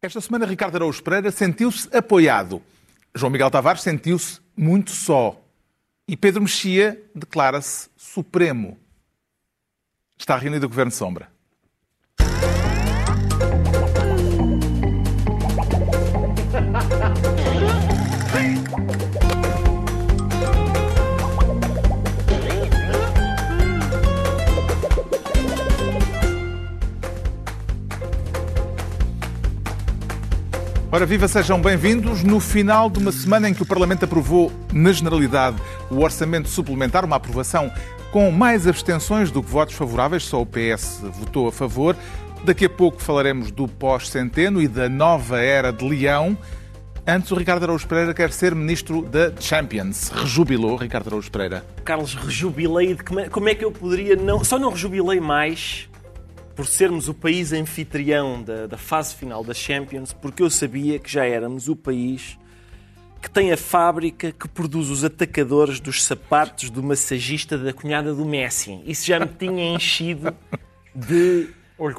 Esta semana, Ricardo Araújo Pereira sentiu-se apoiado. João Miguel Tavares sentiu-se muito só. E Pedro Mexia declara-se supremo. Está reunido o Governo Sombra. Ora, viva, sejam bem-vindos. No final de uma semana em que o Parlamento aprovou, na generalidade, o orçamento suplementar, uma aprovação com mais abstenções do que votos favoráveis, só o PS votou a favor. Daqui a pouco falaremos do pós-centeno e da nova era de Leão. Antes, o Ricardo Araújo Pereira quer ser ministro da Champions. Rejubilou Ricardo Araújo Pereira. Carlos, rejubilei. De como é que eu poderia não. Só não rejubilei mais por sermos o país anfitrião da, da, fase final da Champions, porque eu sabia que já éramos o país que tem a fábrica que produz os atacadores dos sapatos do massagista da cunhada do Messi. Isso já me tinha enchido de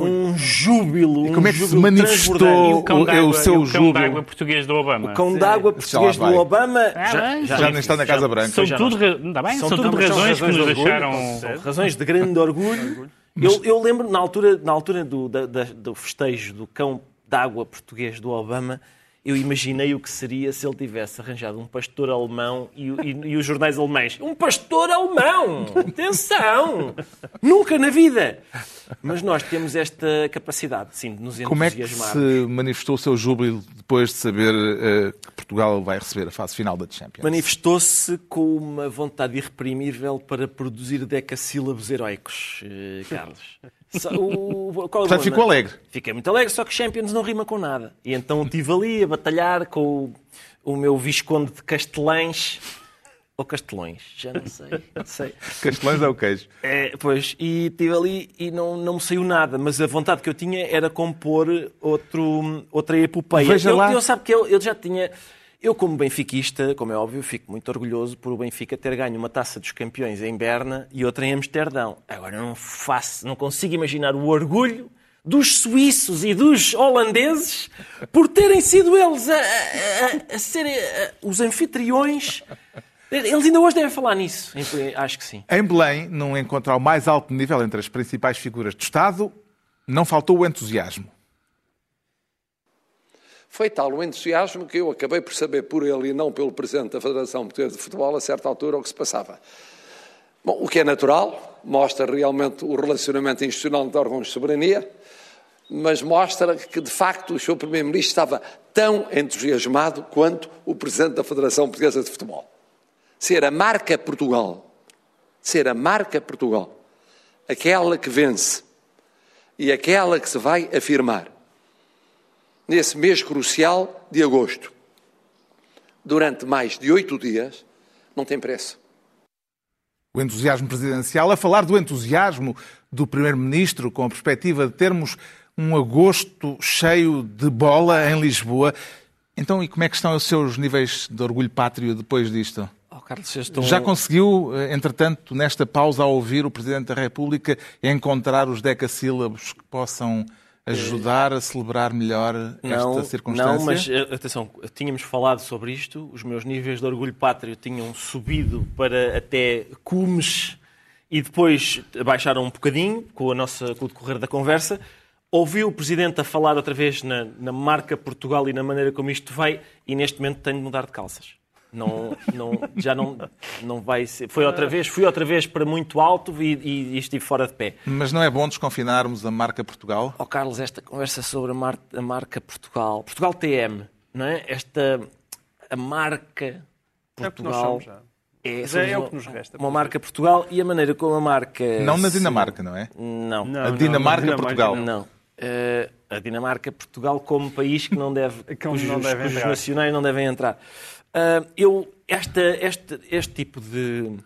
um júbilo. E como é que se manifestou o, o, o, seu o júbilo? cão d'água português do Obama. O cão d'água português do Obama Ah, já, já, Já nem está na Casa Branca. São tudo, não ra- ainda bem, São são, tudo- tudo são razões que nos de deixaram. Razões de grande orgulho. Eu, eu lembro, na altura, na altura do, da- da- do festejo do cão d'água português do Obama, eu imaginei o que seria se ele tivesse arranjado um pastor alemão e, e- e os jornais alemães. Um pastor alemão! Atenção! Nunca na vida! Mas nós temos esta capacidade, sim, de nos Como é que entusiasmar. se manifestou o seu júbilo depois de saber eh, que Portugal vai receber a fase final da Champions? Manifestou-se com uma vontade irreprimível para produzir decassílabos heroicos, eh, Carlos. O- qual é o Portanto, ficou alegre. Fiquei muito alegre, só que Champions não rima com nada. E então estive ali a batalhar com o, o meu Visconde de Castelães. Ou Castelões, já não sei. Não sei. Castelães é o queijo. É, pois, e estive ali e não, não me saiu nada, mas a vontade que eu tinha era compor outro, outra epopeia. Veja eu, lá. eu sabe que eu, eu já tinha. Eu, como benfiquista, como é óbvio, fico muito orgulhoso por o Benfica ter ganho uma taça dos campeões em Berna e outra em Amsterdão. Agora, não faço, não consigo imaginar o orgulho dos suíços e dos holandeses por terem sido eles a, a, a- serem os anfitriões. Eles ainda hoje devem falar nisso. Acho que sim. Em Belém, num encontro ao mais alto nível entre as principais figuras do Estado, não faltou o entusiasmo. Foi tal o entusiasmo que eu acabei por saber por ele e não pelo Presidente da Federação Portuguesa de Futebol, a certa altura, o que se passava. Bom, o que é natural, mostra realmente o relacionamento institucional entre órgãos de soberania, mas mostra que, de facto, o seu Primeiro-Ministro estava tão entusiasmado quanto o Presidente da Federação Portuguesa de Futebol. Ser a marca Portugal, ser a marca Portugal, aquela que vence e aquela que se vai afirmar nesse mês crucial de agosto, durante mais de oito dias, não tem preço. O entusiasmo presidencial, a falar do entusiasmo do Primeiro-Ministro, com a perspectiva de termos um agosto cheio de bola em Lisboa. Então, e como é que estão os seus níveis de orgulho pátrio depois disto? Oh, Carlos, estou... Já conseguiu, eh, entretanto, nesta pausa, ao ouvir o Presidente da República, encontrar os decassílabos que possam ajudar a celebrar melhor esta circunstância? Não, mas eh, atenção, tínhamos falado sobre isto, os meus níveis de orgulho pátrio tinham subido para até cumes e depois baixaram um bocadinho com, a nossa, com o decorrer da conversa. Ouvi o Presidente a falar outra vez na, na marca Portugal e na maneira como isto vai e neste momento tenho de mudar de calças. Não, não, já não, não vai ser. Foi outra vez, fui outra vez para muito alto e, e, e estive fora de pé. Mas não é bom desconfinarmos a marca Portugal? Ó Carlos, esta conversa sobre a, mar- a marca Portugal, Portugal TM, não é? Esta a marca É Portugal já. é, Já somos é o uma- que nos resta. Uma marca Portugal e a maneira como a marca Não na Dinamarca, não é? Não. Não, A não, Dinamarca, não, Portugal. Não. Eh, a Dinamarca, Portugal, como país que não deve, Que cujos, não cujos nacionais não devem entrar. Ah, eu, esta, este, este tipo de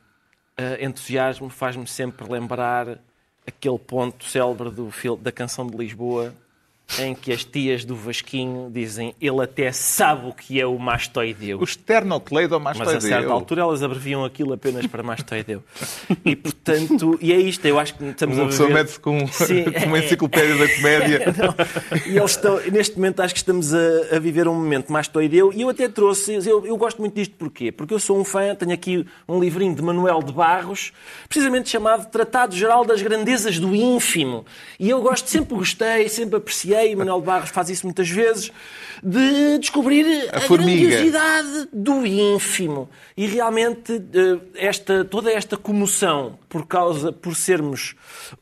ah, entusiasmo faz-me sempre lembrar aquele ponto célebre do da canção de Lisboa em que as tias do Vasquinho dizem ele até sabe o que é o mastoideu. O esternocleidomastoideu. Mas a certa altura elas abreviam aquilo apenas para mastoideu. E portanto, e é isto, eu acho que estamos Uma a pessoa viver... mete-se com, Sim, uma enciclopédia da comédia. Não. E eles estão, neste momento acho que estamos a, a viver um momento mastoideu e eu até trouxe, eu, eu gosto muito disto porquê? Porque eu sou um fã, tenho aqui um livrinho de Manuel de Barros, precisamente chamado Tratado Geral das Grandezas do Ínfimo. E eu gosto, sempre gostei, sempre apreciei, e Manuel Barros faz isso muitas vezes, de descobrir a, formiga. grandiosidade do ínfimo. E realmente eh, esta, toda esta comoção por causa, por sermos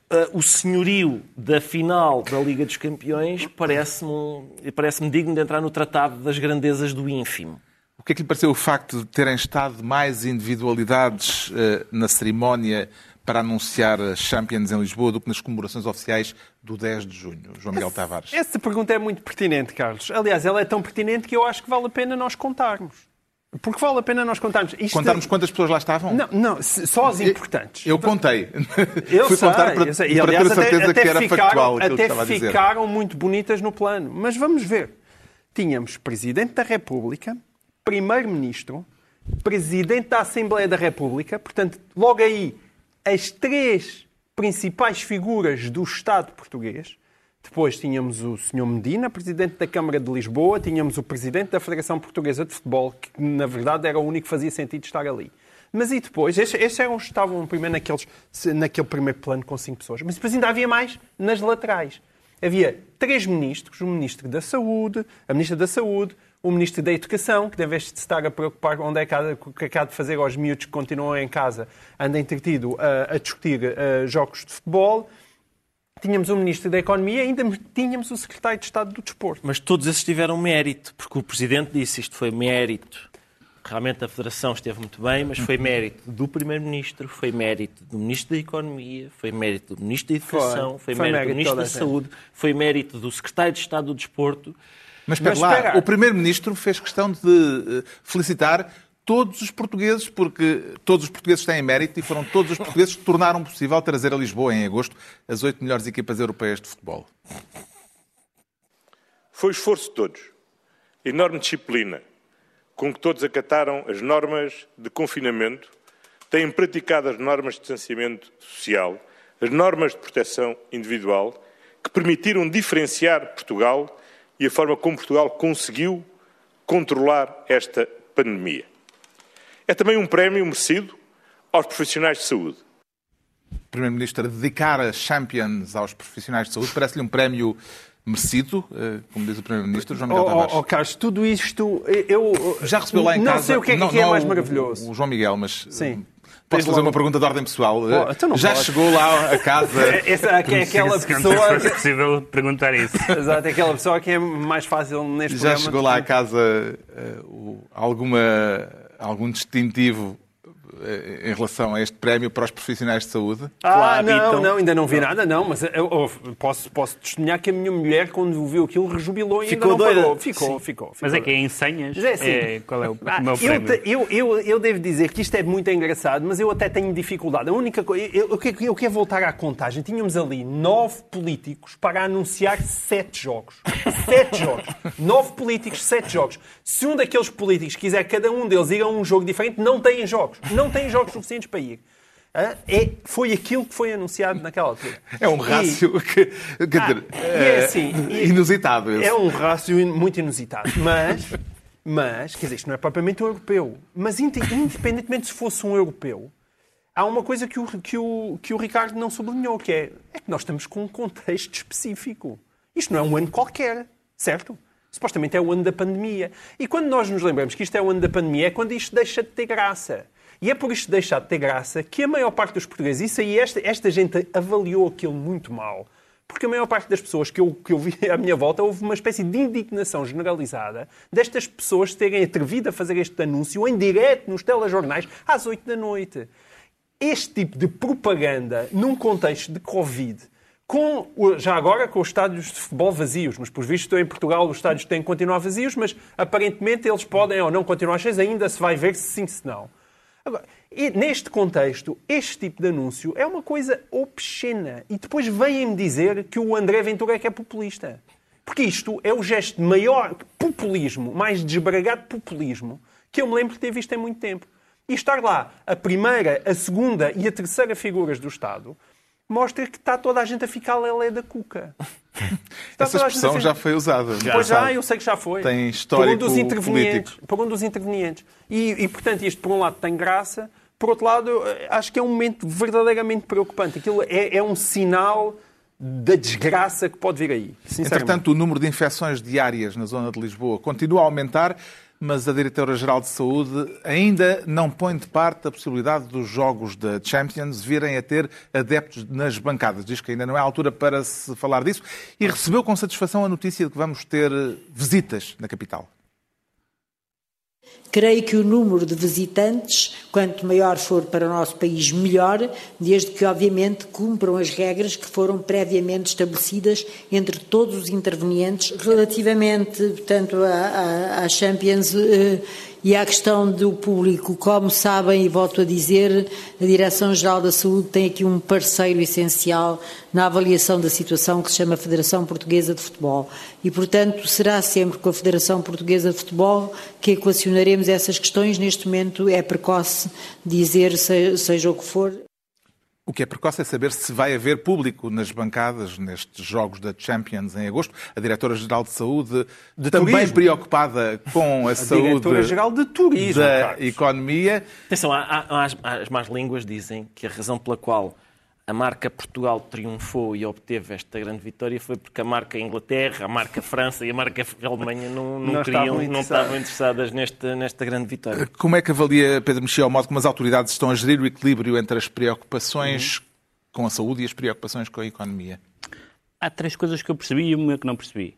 eh, o senhorio da final da Liga dos Campeões, parece-me parece digno de entrar no tratado das grandezas do ínfimo. O que é que lhe pareceu o facto de terem estado mais individualidades eh, na cerimónia para anunciar Champions em Lisboa do que nas comemorações oficiais do 10 de junho? João Miguel Tavares. Essa pergunta é muito pertinente, Carlos. Aliás, ela é tão pertinente que eu acho que vale a pena nós contarmos. Porque vale a pena nós contarmos. Isto... Contarmos quantas pessoas lá estavam? Não, não, só as importantes. Eu contei. Eu Fui sei, contar para, eu sei. E, para ter aliás, a certeza até, que até era ficaram, factual que até estava a dizer. ficaram muito bonitas no plano. Mas vamos ver. Tínhamos Presidente da República, Primeiro-Ministro, Presidente da Assembleia da República, portanto, logo aí, as três principais figuras do Estado português. Depois tínhamos o Sr. Medina, Presidente da Câmara de Lisboa, tínhamos o Presidente da Federação Portuguesa de Futebol, que na verdade era o único que fazia sentido estar ali. Mas e depois? Estes, estes eram, estavam primeiro naqueles, naquele primeiro plano com cinco pessoas. Mas depois ainda havia mais nas laterais. Havia três ministros, o Ministro da Saúde, a Ministra da Saúde, o Ministro da Educação, que em vez de se estar a preocupar onde é que há, o que é que há de fazer aos miúdos que continuam em casa, anda entretido a, a discutir eh, jogos de futebol. Tínhamos o Ministro da Economia e ainda tínhamos o Secretário de Estado do Desporto. Mas todos esses tiveram mérito, porque o Presidente disse isto foi mérito. Realmente a Federação esteve muito bem, mas foi mérito do Primeiro-Ministro, foi mérito do Ministro da Economia, foi mérito do Ministro da Educação, Foi. foi, Foi mérito mérito do Ministro da a. Saúde, foi mérito do Secretário de Estado do Desporto. Mas espera Mas lá, o Primeiro-Ministro fez questão de eh, felicitar todos os portugueses, porque todos os portugueses têm mérito e foram todos os portugueses que tornaram possível trazer a Lisboa, em agosto, as oito melhores equipas europeias de futebol. Foi o esforço de todos, enorme disciplina, com que todos acataram as normas de confinamento, têm praticado as normas de distanciamento social, as normas de proteção individual, que permitiram diferenciar Portugal e a forma como Portugal conseguiu controlar esta pandemia. É também um prémio merecido aos profissionais de saúde. O Primeiro-Ministro a dedicar a Champions aos profissionais de saúde parece-lhe um prémio merecido, eh, como diz o Primeiro-Ministro, João Miguel Oh, Tavares. oh, oh, Carlos, tudo isto eu Já recebeu lá em não casa... sei o que é, não, que é não mais o- maravilhoso. O João Miguel, mas... Sim. Posso fazer logo- uma pergunta de ordem pessoal? Oh, então Já chegou lá a casa... Essa é aquela Se pessoa, fosse possível perguntar isso. exato, é aquela pessoa que é mais fácil neste Já programa. chegou lá a casa o- alguma, algum distintivo em relação a este prémio para os profissionais de saúde? Ah, não, habitam. não, ainda não vi nada, não, mas eu, eu posso, posso testemunhar que a minha mulher, quando viu aquilo, rejubilou e Ficou ainda não doida. pagou. Ficou, ficou, ficou. Mas é que é em senhas? Mas é assim. É, qual é o, Ah, meu eu, prémio? te- eu, eu, eu devo dizer que isto é muito engraçado, mas eu até tenho dificuldade. A única coisa. Eu, eu, quero- eu quero voltar à contagem. Tínhamos ali nove políticos para anunciar sete jogos. Sete jogos. Nove políticos, sete jogos. Se um daqueles políticos quiser cada um deles ir a um jogo diferente, não têm jogos. Não têm jogos suficientes para ir. É, foi aquilo que foi anunciado naquela altura. É um E- rácio que, quer dizer, e é eh, assim, e- inusitado. esse. É um rácio muito inusitado. Mas, mas, quer dizer, isto não é propriamente um europeu. Mas inde- independentemente se fosse um europeu, há uma coisa que o, que o, que o Ricardo não sublinhou, que é, é que nós estamos com um contexto específico. Isto não é um ano qualquer, certo? Supostamente é o ano da pandemia. E quando nós nos lembramos que isto é o ano da pandemia, é quando isto deixa de ter graça. E é por isto deixar de ter graça que a maior parte dos portugueses, isso aí, esta, esta gente avaliou aquilo muito mal. Porque a maior parte das pessoas que eu, que eu vi à minha volta, houve uma espécie de indignação generalizada destas pessoas terem atrevido a fazer este anúncio em direto nos telejornais às 8 da noite. Este tipo de propaganda num contexto de Covid, com, já agora com os estádios de futebol vazios, mas por visto em Portugal os estádios têm que continuar vazios, mas aparentemente eles podem ou não continuar cheios, ainda se vai ver se sim, se não. Agora, neste contexto, este tipo de anúncio é uma coisa obscena. E depois vêm-me dizer que o André Ventura é que é populista. Porque isto é o gesto de maior populismo, mais desbragado populismo, que eu me lembro de ter visto em muito tempo. E estar lá a primeira, a segunda e a terceira figuras do Estado mostra que está toda a gente a ficar lelé da cuca. Essa a expressão já foi usada. no Pois já, eu sei que já foi. Tem por um histórico dos intervenientes. político. Por um dos intervenientes. E, e, portanto, isto, por um lado, tem graça. Por outro lado, eh, acho que é um momento verdadeiramente preocupante. Aquilo é, é um sinal da desgraça que pode vir aí. Entretanto, o número de infecções diárias na zona de Lisboa continua a aumentar, mas a Diretora-Geral de Saúde ainda não põe de parte a possibilidade dos jogos da Champions virem a ter adeptos nas bancadas. Diz que ainda não é a altura para se falar disso e recebeu com satisfação a notícia de que vamos ter visitas na capital. Creio que o número de visitantes, quanto maior for para o nosso país, melhor, desde que, obviamente, cumpram as regras que foram previamente estabelecidas entre todos os intervenientes relativamente, portanto, à, Champions eh, e à questão do público. Como sabem, e volto a dizer, a Direção-Geral da Saúde tem aqui um parceiro essencial na avaliação da situação que se chama Federação Portuguesa de Futebol. E, portanto, será sempre com a Federação Portuguesa de Futebol que equacionaremos essas questões. Neste momento é precoce dizer, se- seja o que for, O que é precoce é saber se vai haver público nas bancadas nestes jogos da Champions em agosto. A Diretora-Geral de Saúde, também Turismo. preocupada com a, A saúde Diretora-Geral de Turismo. da Carlos. economia. Atenção, há, há- há as, as más línguas dizem que a razão pela qual a marca Portugal triunfou e obteve esta grande vitória foi porque a marca Inglaterra, a marca França e a marca Alemanha não, não, Não queriam, estavam não interessadas. estavam interessadas nesta, nesta grande vitória. Como é que avalia, Pedro Mexia, o modo como as autoridades estão a gerir o equilíbrio entre as preocupações com a saúde e as preocupações com a economia? Há três coisas que eu percebi e uma que não percebi.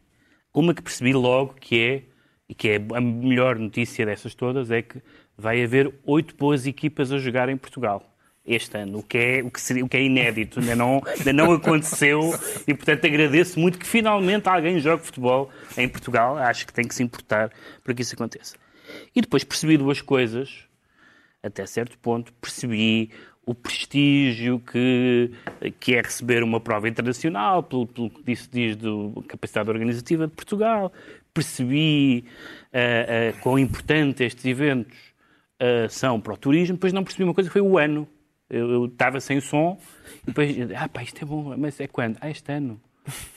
Uma que percebi logo que é, e que é a melhor notícia dessas todas, é que vai haver oito boas equipas a jogar em Portugal este ano, o que é, o que seria, o que é inédito, ainda não, ainda não aconteceu e, portanto, agradeço muito que finalmente alguém jogue futebol em Portugal. Acho que tem que se importar para que isso aconteça. E depois percebi duas coisas até certo ponto, percebi o prestígio que, que é receber uma prova internacional, pelo, pelo que disse, diz do capacidade organizativa de Portugal. Percebi ah, ah, quão importante estes eventos ah, são para o turismo. Depois não percebi uma coisa, foi o ano. Eu, estava sem som e depois, ah pá, isto é bom, mas é quando? Ah, este ano.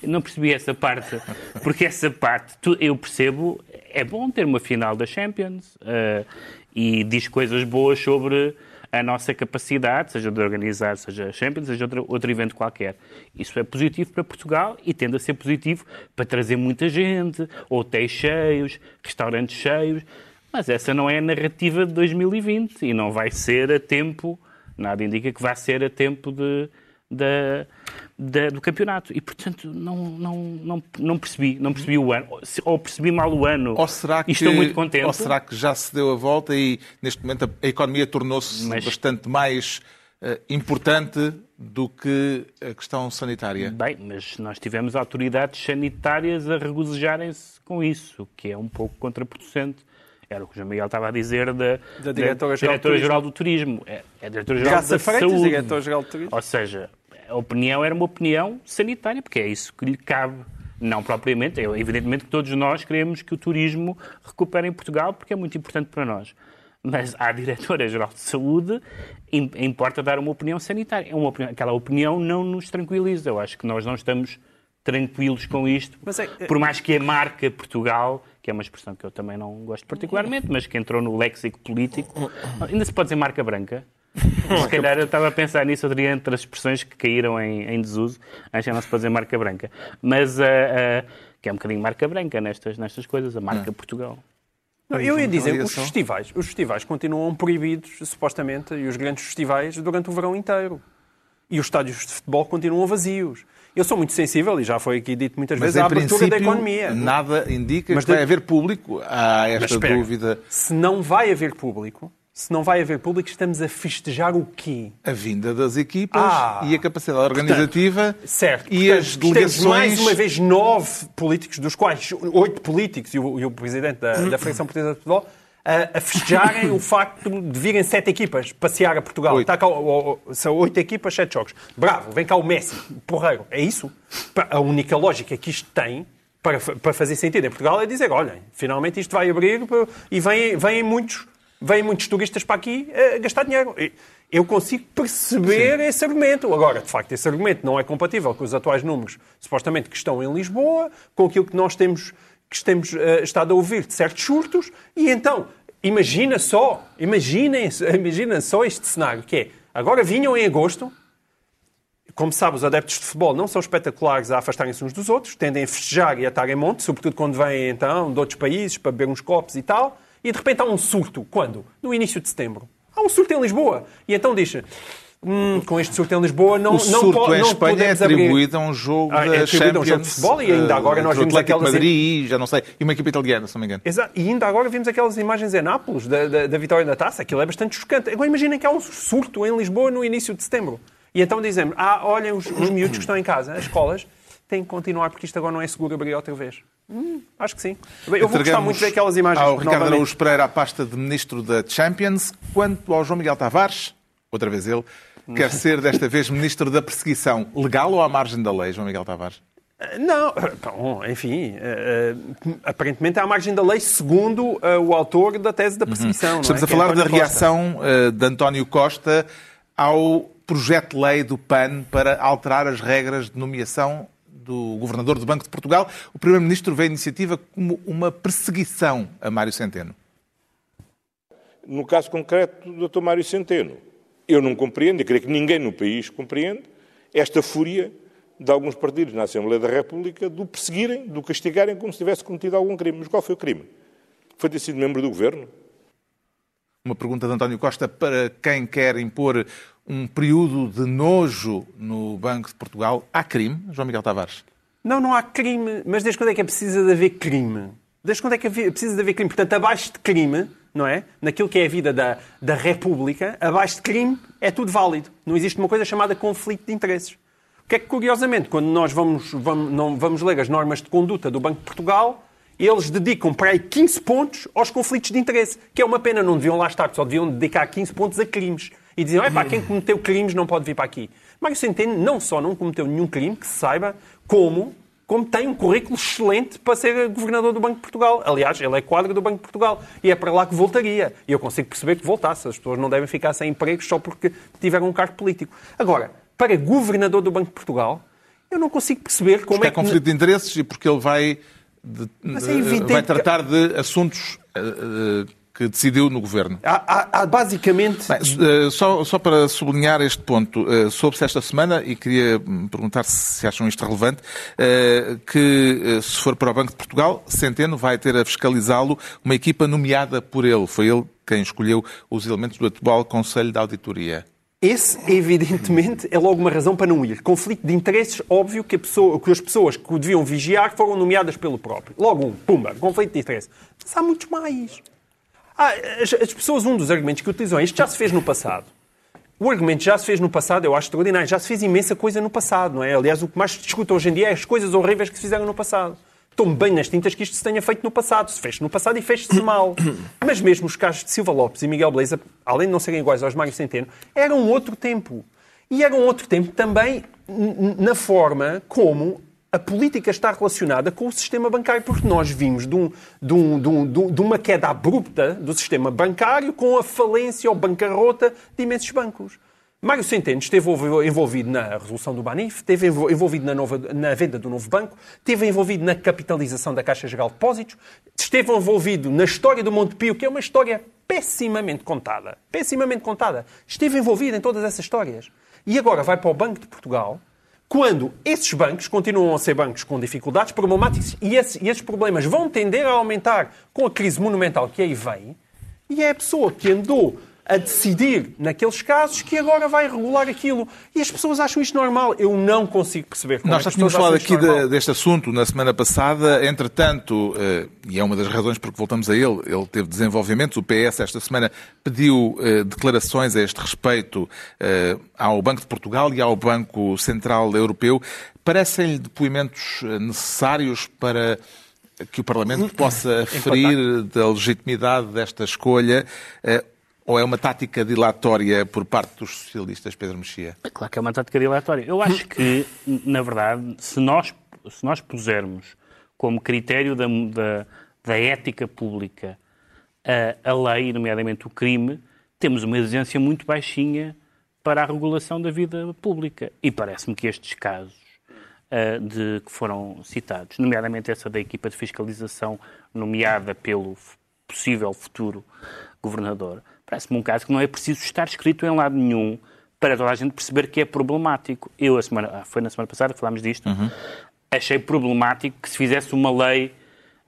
Eu não percebi essa parte, porque essa parte, tu- eu percebo, é bom ter uma final da Champions eh, e diz coisas boas sobre a nossa capacidade, seja de organizar, seja a Champions, seja outro, outro evento qualquer. Isso é positivo para Portugal e tende a ser positivo para trazer muita gente, hotéis cheios, restaurantes cheios, mas essa não é a narrativa de 2020 e não vai ser a tempo, nada indica que vai ser a tempo de, da- da- do campeonato. E, portanto, não, não, não, não percebi. Não percebi o ano. Ou percebi mal o ano. Ou será que, E estou muito contente. Ou será que já se deu a volta e neste momento a, a economia tornou-se Mas- bastante mais eh, importante do que a questão sanitária? Bem, mas nós tivemos autoridades sanitárias a regozijarem-se com isso, o que é um pouco contraproducente. Era o que o João Miguel estava a dizer da, Da Diretora-Geral do Turismo. É, é a Diretora-Geral da Freitas, Saúde. Diretora-Geral do Turismo. Ou seja, a opinião era uma opinião sanitária, porque é isso que lhe cabe. Não propriamente, é evidentemente que todos nós queremos que o turismo recupere em Portugal, porque é muito importante para nós. Mas à Diretora-Geral de Saúde im- importa dar uma opinião sanitária. É uma opinião- aquela opinião não nos tranquiliza. Eu acho que nós não estamos tranquilos com isto. Mas é- Por mais que a marca Portugal, que é uma expressão que eu também não gosto particularmente, mas que entrou no léxico político, ainda se pode dizer marca branca? Se calhar eu estava a pensar nisso, eu diria entre as expressões que caíram em, em desuso, acho que não se pode dizer marca branca. Mas, ah, ah, que é um bocadinho marca branca nestas, nestas coisas, a marca Portugal. Não, eu ia dizer, os festivais, os festivais continuam proibidos, supostamente, e os grandes festivais, durante o verão inteiro. E os estádios de futebol continuam vazios. Eu sou muito sensível, e já foi aqui dito muitas Mas vezes, à abertura da economia. nada indica Mas que vai de- haver público. Há esta espera, dúvida. Se não vai haver público, se não vai haver público, estamos a festejar o quê? A vinda das equipas Ah, e a capacidade organizativa Certo. e Portanto, as temos delegações. mais uma vez nove políticos, dos quais oito políticos e o, e o presidente da, da Federação Portuguesa de Futebol, a, a festejarem o facto de virem sete equipas passear a Portugal. Oito. Está cá, o- o- são oito equipas, sete jogos. Bravo, vem cá o Messi, porreiro. É isso? A única lógica que isto tem, para, para fazer sentido em Portugal é dizer, olhem, finalmente isto vai abrir e vêm, vêm, muitos, vêm muitos turistas para aqui a gastar dinheiro. Eu consigo perceber Sim. esse argumento. Agora, de facto, esse argumento não é compatível com os atuais números, supostamente, que estão em Lisboa, com aquilo que nós temos, que temos uh, estado a ouvir de certos surtos, e então, imagina só, imaginem, imagina só este cenário, que é, agora vinham em agosto, como sabe, os adeptos de futebol não são espetaculares a afastarem-se uns dos outros, tendem a festejar e a estar em monte, sobretudo quando vêm, então, de outros países, para beber uns copos e tal, e de repente há um surto. Quando? No início de setembro. Há um surto em Lisboa. E então diz Hum, com este surto em Lisboa não o surto não, em não Espanha é atribuído abrir. a um jogo ah, é Champions, a um jogo de futebol e ainda agora nós vimos aquelas Madrid, já não sei, e uma equipa italiana, se não me engano. Exato. E ainda agora vimos aquelas imagens em Nápoles da, da, da vitória da taça, aquilo é bastante chocante. Agora imaginem que há um surto em Lisboa no início de setembro. E então dizemos, ah, olhem os, os miúdos que estão em casa, as escolas, têm que continuar porque isto agora não é seguro abrir outra vez. Hum, acho que sim. Eu vou gostar muito de ver aquelas imagens. Ao Ricardo novamente. Araújo Pereira a pasta de Ministro da Champions. Quanto ao João Miguel Tavares, outra vez ele, quer ser desta vez Ministro da Perseguição. Legal ou à margem da lei, João Miguel Tavares? Eh, não, bom, enfim, uh, aparentemente é à margem da lei, segundo uh, o autor da tese da uhum. perseguição. Uhum. Estamos é? a falar é da reação uh, de António Costa ao projeto de lei do PAN para alterar as regras de nomeação do governador do Banco de Portugal. O Primeiro-Ministro vê a iniciativa como uma perseguição a Mário Centeno. No caso concreto do Dr. Mário Centeno, eu não compreendo, e creio que ninguém no país compreende, esta fúria de alguns partidos na Assembleia da República do perseguirem, do castigarem como se tivesse cometido algum crime. Mas qual foi o crime? Foi ter sido membro do governo? Uma pergunta de António Costa para quem quer impor um período de nojo no Banco de Portugal. Há crime, João Miguel Tavares? Não, não há crime. Mas desde quando é que é preciso de haver crime? Desde quando é que é preciso de haver crime? Portanto, abaixo de crime, não é? Naquilo que é a vida da, da República, abaixo de crime é tudo válido. Não existe uma coisa chamada conflito de interesses. O que é que, curiosamente, quando nós vamos, vamos, não, vamos ler as normas de conduta do Banco de Portugal, eles dedicam para aí 15 pontos aos conflitos de interesse, que é uma pena, não deviam lá estar, só deviam dedicar 15 pontos a crimes. E diziam, é pá, quem cometeu crimes não pode vir para aqui. Mário Centeno não só não cometeu nenhum crime, que se saiba, como, como tem um currículo excelente para ser governador do Banco de Portugal. Aliás, ele é quadro do Banco de Portugal e é para lá que voltaria. E eu consigo perceber que voltasse. As pessoas não devem ficar sem empregos só porque tiveram um cargo político. Agora, para governador do Banco de Portugal, eu não consigo perceber como porque é que... é conflito de interesses e porque ele vai de, é vai tratar de assuntos uh, que decidiu no governo. Há, há, há basicamente. Bem, uh, só, só para sublinhar este ponto, uh, soube-se esta semana, e queria perguntar se acham isto relevante, uh, que se for para o Banco de Portugal, Centeno vai ter a fiscalizá-lo uma equipa nomeada por ele. Foi ele quem escolheu os elementos do atual Conselho de Auditoria. Esse, evidentemente, é logo uma razão para não ir. Conflito de interesses, óbvio que, pessoa, que as pessoas que o deviam vigiar foram nomeadas pelo próprio. Logo um, pumba, conflito de interesses. Mas há muitos mais. Ah, as, as, pessoas, um dos argumentos que utilizam, isto já se fez no passado. O argumento já se fez no passado, eu acho extraordinário. Já se fez imensa coisa no passado, não é? Aliás, o que mais se discute hoje em dia é as coisas horríveis que se fizeram no passado estou bem nas tintas que isto se tenha feito no passado. Se fez no passado e fez-se mal. Mas mesmo os casos de Silva Lopes e Miguel Beleza, além de não serem iguais aos Mário Centeno, eram outro tempo. E eram outro tempo também na forma como a política está relacionada com o sistema bancário, porque nós vimos de, um, de, um, de, um, de, uma queda abrupta do sistema bancário com a falência ou bancarrota de imensos bancos. Mário Centeno esteve envolvido na resolução do Banif, esteve envolvido na, nova, na, venda do novo banco, esteve envolvido na capitalização da Caixa Geral de Depósitos, esteve envolvido na história do Montepio, que é uma história pessimamente contada. Pessimamente contada. Esteve envolvido em todas essas histórias. E agora vai para o Banco de Portugal, quando esses bancos continuam a ser bancos com dificuldades problemáticas e esses, e esses problemas vão tender a aumentar com a crise monumental que aí vem, e é a pessoa que andou a decidir naqueles casos que agora vai regular aquilo. E as pessoas acham isto normal. Eu não consigo perceber como Nós é já tínhamos falado aqui de, deste assunto na semana passada. Entretanto, eh, e é uma das razões porque voltamos a ele, ele teve desenvolvimentos. O PS esta semana pediu eh, declarações a este respeito eh, ao Banco de Portugal e ao Banco Central Europeu. Parecem-lhe depoimentos necessários para que o Parlamento possa aferir da legitimidade desta escolha ou é uma tática dilatória por parte dos socialistas, Pedro Mexia? É claro que é uma tática dilatória. Eu acho que, na verdade, se nós, se nós pusermos como critério da, da, da ética pública a, a lei, nomeadamente o crime, temos uma exigência muito baixinha para a regulação da vida pública. E parece-me que estes casos uh, de, que foram citados, nomeadamente essa da equipa de fiscalização nomeada pelo possível futuro governador, parece-me um caso que não é preciso estar escrito em lado nenhum para toda a gente perceber que é problemático. Eu, a semana, ah, foi na semana passada que falámos disto, uhum. achei problemático que se fizesse uma lei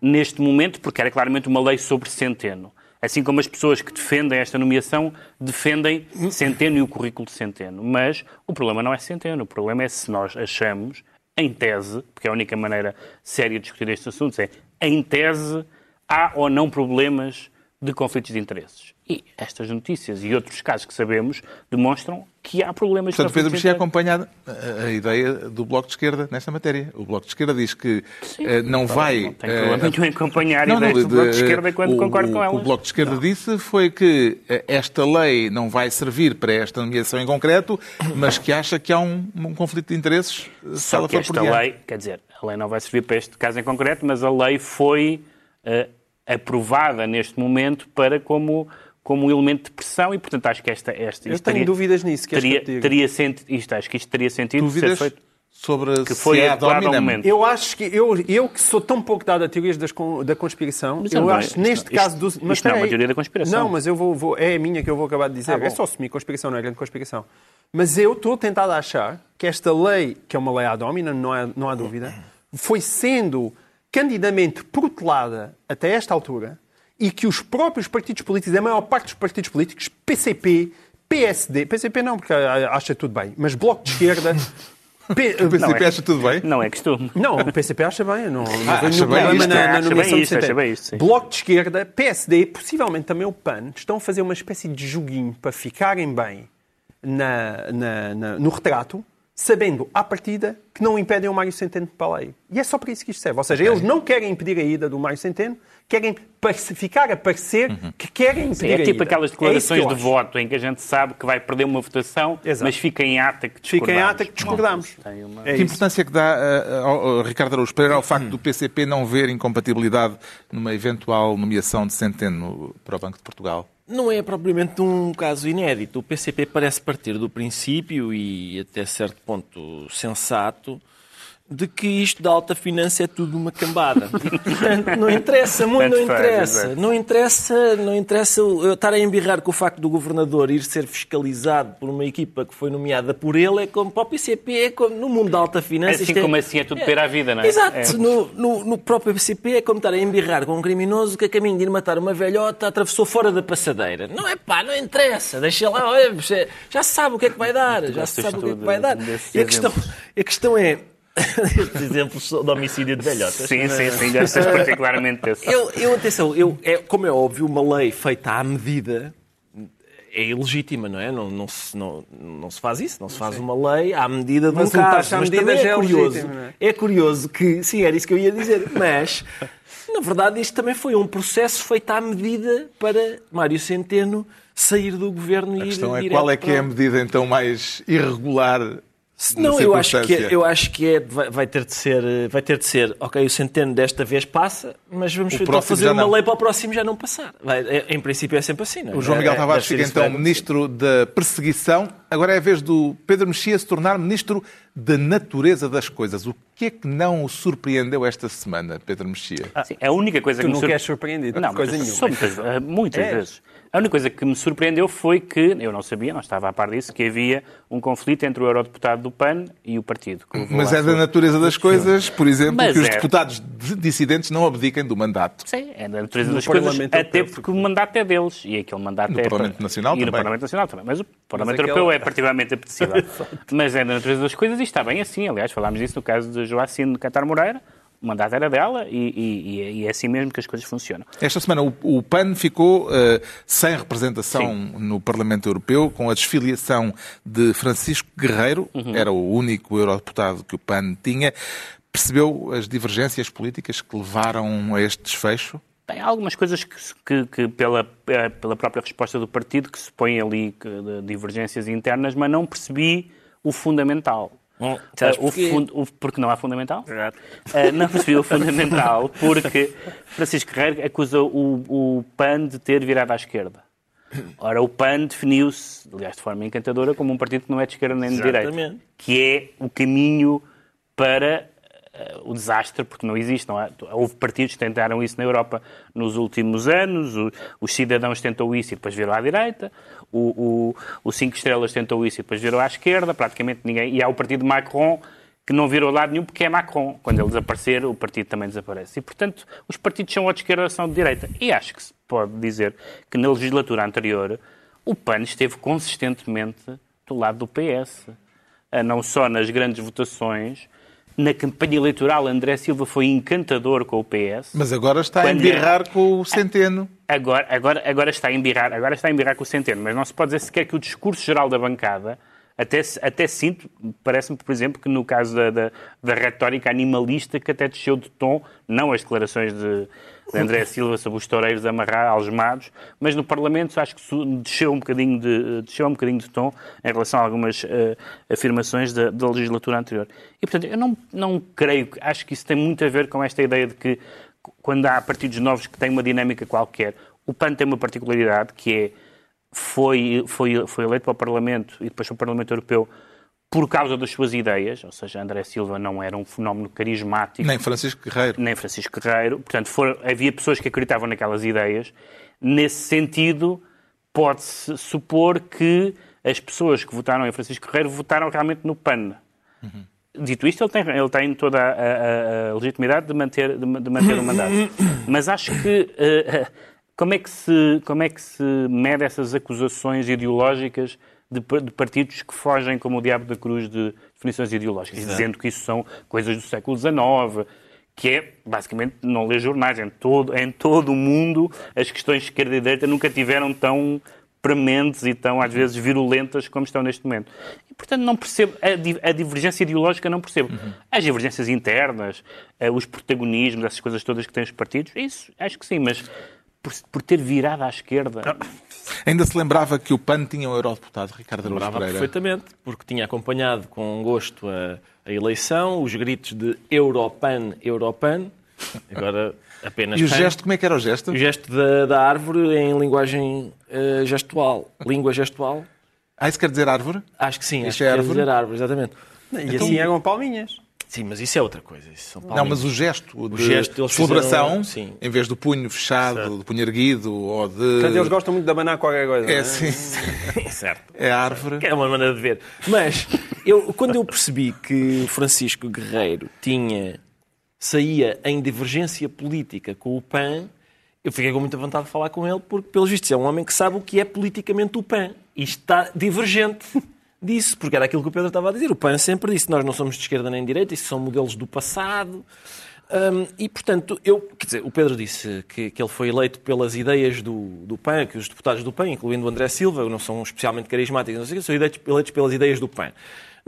neste momento, porque era claramente uma lei sobre Centeno. Assim como as pessoas que defendem esta nomeação defendem Centeno e o currículo de Centeno. Mas o problema não é Centeno, o problema é se nós achamos, em tese, porque é a única maneira séria de discutir estes assuntos, é em tese há ou não problemas de conflitos de interesses. E estas notícias e outros casos que sabemos demonstram que há problemas Portanto, Pedro Mexia acompanha a, a, ideia do Bloco de Esquerda nesta matéria. O Bloco de Esquerda diz que Sim, uh, não vai... Não tem problema uh, nenhum em acompanhar não, ideias do Bloco de Esquerda quando o, concordo com elas. O Bloco de Esquerda não. disse foi que esta lei não vai servir para esta nomeação em concreto, mas que acha que há um, um conflito de interesses se Só ela for esta por lei, quer dizer, a lei não vai servir para este caso em concreto, mas a lei foi uh, aprovada neste momento para como como um elemento de pressão e, portanto, acho que esta... esta eu tenho teria, dúvidas nisso, que teria, que teria sentido, isto, acho que isto teria sentido dúvidas ser feito sobre que foi se é momento. Eu acho que eu, eu que sou tão pouco dado a teorias das, da conspiração, mas eu acho é, neste isto, caso do, mas isto não é uma teoria da conspiração. Não, mas eu vou, vou, é a minha que eu vou acabar de dizer. Ah, é só assumir conspiração, não é grande conspiração. Mas eu estou tentado a achar que esta lei, que é uma lei à domina, não há, não há dúvida, foi sendo candidamente protelada até esta altura e que os próprios partidos políticos, a maior parte dos partidos políticos, PCP, PSD, PCP não, porque acha tudo bem, mas Bloco de Esquerda. P... O PCP é, acha tudo bem? Não é costume. Não, o PCP acha bem. Não, ah, não acha bem isto, na, na nomeação isto, de bem isto, Bloco de Esquerda, PSD, possivelmente também o PAN, estão a fazer uma espécie de joguinho para ficarem bem na, na, na, no retrato, sabendo à partida que não impedem o Mário Centeno para a lei. E é só para isso que isto serve. Ou seja, okay. eles não querem impedir a ida do Mário Centeno, querem ficar a parecer uhum. que querem impedir Sim, É tipo aquelas é declarações é de voto em que a gente sabe que vai perder uma votação, Exato. mas fica em ata que discordamos. Fica em ata que discordamos. Uma... É que importância é que dá, uh, uh, Ricardo Araújo Pereira, ao facto do PCP não ver incompatibilidade numa eventual nomeação de Centeno para o Banco de Portugal? Não é propriamente um caso inédito. O PCP parece partir do princípio, e até certo ponto sensato, de que isto da alta finança é tudo uma cambada. Portanto, não interessa, muito não interessa. Não interessa, não interessa eu estar a embirrar com o facto do governador ir ser fiscalizado por uma equipa que foi nomeada por ele, é como para o PCP, é como no mundo da alta finança. Assim como é, assim é tudo é, ter à vida, não é? Exato. É. No, no, no, próprio PCP é como estar a embirrar com um criminoso que a caminho de ir matar uma velhota atravessou fora da passadeira. Não é pá, não interessa. Deixa lá, olha, já sabe o que é que vai dar. Já sabe o que é que vai dar. E a questão, a questão é estes exemplos de homicídio de velhotas. Sim, sim, sim, gostas particularmente desse. Eu, eu, atenção, eu, é, como é óbvio, uma lei feita à medida é ilegítima, não é? Não, não, se, não, não se faz isso, não se faz uma lei à medida de mas um caso. Mas também é, é curioso, é? é curioso que, sim, era isso que eu ia dizer, mas, na verdade, isto também foi um processo feito à medida para Mário Centeno sair do governo e ir A questão é qual é que é a medida então mais irregular não, eu acho que, é, eu acho que é, vai, vai, ter de ser, vai ter de ser, ok, o centeno desta vez passa, mas vamos então fazer uma lei para o próximo já não passar. Vai, é, em princípio é sempre assim, não é? O João Miguel é, Tavares fica então ministro da perseguição. Agora é a vez do Pedro Mexia se tornar ministro da natureza das coisas. O que é que não o surpreendeu esta semana, Pedro Mexia? Ah, sim, a única coisa tu que me surpreendeu. surpreendido, não, coisa nenhuma. Muitas, eh, muitas é. vezes. A única coisa que me surpreendeu foi que, eu não sabia, não estava a par disso, que havia um conflito entre o eurodeputado do PAN e o partido. Mas é da natureza das coisas, por exemplo, Mas que os é... deputados dissidentes não abdiquem do mandato. Sim, é da natureza no das coisas, até porque o mandato é deles e aquele mandato no é... Parlamento Nacional e também. no Parlamento Nacional também. Mas o Parlamento Mas Europeu aquele... é particularmente apetecível. Mas é da natureza das coisas e está bem assim. Aliás, falámos disso no caso de Joacine Catar Moreira, o mandato era dela e, e, e, é assim mesmo que as coisas funcionam. Esta semana o, o PAN ficou uh, sem representação Sim. no Parlamento Europeu, com a desfiliação de Francisco Guerreiro, uhum. era o único eurodeputado que o PAN tinha. Percebeu as divergências políticas que levaram a este desfecho? Tem algumas coisas que, que, que, pela, eh, pela própria resposta do partido que se põem ali que, divergências internas, mas não percebi o fundamental Hum, Uh, sabes o porquê? fund- o- porque não há fundamental? Uh, não percebi o fundamental porque Francisco Guerreiro acusa o, o PAN de ter virado à esquerda. Ora, o PAN definiu-se, aliás, de forma encantadora, como um partido que não é de esquerda nem de direita. Exatamente. Que é o caminho para uh, o desastre, porque não existe. Não há, houve partidos que tentaram isso na Europa nos últimos anos, o- os cidadãos tentou isso e depois virou à direita, o, o, o Cinco Estrelas tentou isso e depois virou à esquerda, praticamente ninguém. E há o partido Macron que não virou lado nenhum porque é Macron. Quando ele desaparecer, o partido também desaparece. E, portanto, os partidos são ou de esquerda ou são de direita. E acho que se pode dizer que na legislatura anterior o PAN esteve consistentemente do lado do PS. Não só nas grandes votações, na campanha eleitoral André Silva foi encantador com o PS. Mas agora está a embirrar com o Centeno. Agora, agora, agora, está a embirrar, agora está a embirrar com o Centeno, mas não se pode dizer sequer que o discurso geral da bancada, até, até sinto, parece-me, por exemplo, que no caso da, da, da retórica animalista, que até desceu de tom, não as declarações de, de André Silva sobre os toureiros amarrar, algemados, mas no Parlamento acho que desceu um bocadinho de, desceu um bocadinho de tom em relação a algumas eh, afirmações da, da legislatura anterior. E, portanto, eu não, não creio, acho que isso tem muito a ver com esta ideia de que quando há partidos novos que têm uma dinâmica qualquer, o PAN tem uma particularidade que é foi, foi, foi eleito para o Parlamento e depois para o Parlamento Europeu por causa das suas ideias, ou seja, André Silva não era um fenómeno carismático, Nem Francisco Guerreiro. nem Francisco Guerreiro, portanto havia pessoas que acreditavam naquelas ideias. Nesse sentido, pode-se supor que as pessoas que votaram em Francisco Guerreiro votaram realmente no PAN. Dito isto, ele tem, ele tem toda a, a- a legitimidade de manter, de, de manter o mandato. Mas acho que eh, como, é que se, como é que se mede essas acusações ideológicas de, de partidos que fogem como o diabo da cruz de definições ideológicas, dizendo que isso são coisas do século XIX, que é, basicamente, não ler jornais. Em todo, em todo o mundo, as questões de esquerda e direita nunca tiveram tão prementes e tão, às vezes, virulentas como estão neste momento. E, portanto, não percebo, a, a divergência ideológica não percebo. As divergências internas, eh, os protagonismos, essas coisas todas que têm os partidos, isso acho que sim, mas por, por ter virado à esquerda... Ainda se lembrava que o PAN tinha um eurodeputado, Ricardo Araújo Lembrava Pereira. perfeitamente, porque tinha acompanhado com gosto a, a eleição, os gritos de Europan, Europan, agora apenas E o PAN. gesto, como é que era o gesto? O gesto da, da árvore em linguagem eh, gestual. Língua gestual? Ah, isso quer dizer árvore? Acho que sim, Isto acho é que quer árvore? dizer árvore, exatamente. E assim eram palminhas. Sim, mas isso é outra coisa. Isso são Não, mas o gesto de gesto, eles celebração, fizeram- sim. em vez do punho fechado, do punho erguido ou de... Portanto, eles gostam muito de abanar qualquer coisa. É não assim, certo. é árvore. Que é uma maneira de ver. Mas eu, quando eu percebi que o Francisco Guerreiro tinha saía em divergência política com o PAN, eu fiquei com muita vontade de falar com ele, porque, pelos vistos, é um homem que sabe o que é politicamente o PAN. E está divergente disso, porque era aquilo que o Pedro estava a dizer. O PAN sempre disse nós não somos de esquerda nem de direita, isso são modelos do passado. Hum, e, portanto, eu, quer dizer, o Pedro disse que, que ele foi eleito pelas ideias do, do PAN, que os deputados do PAN, incluindo o André Silva, não são especialmente carismáticos, não sei o quê, são eleitos, eleitos pelas ideias do PAN.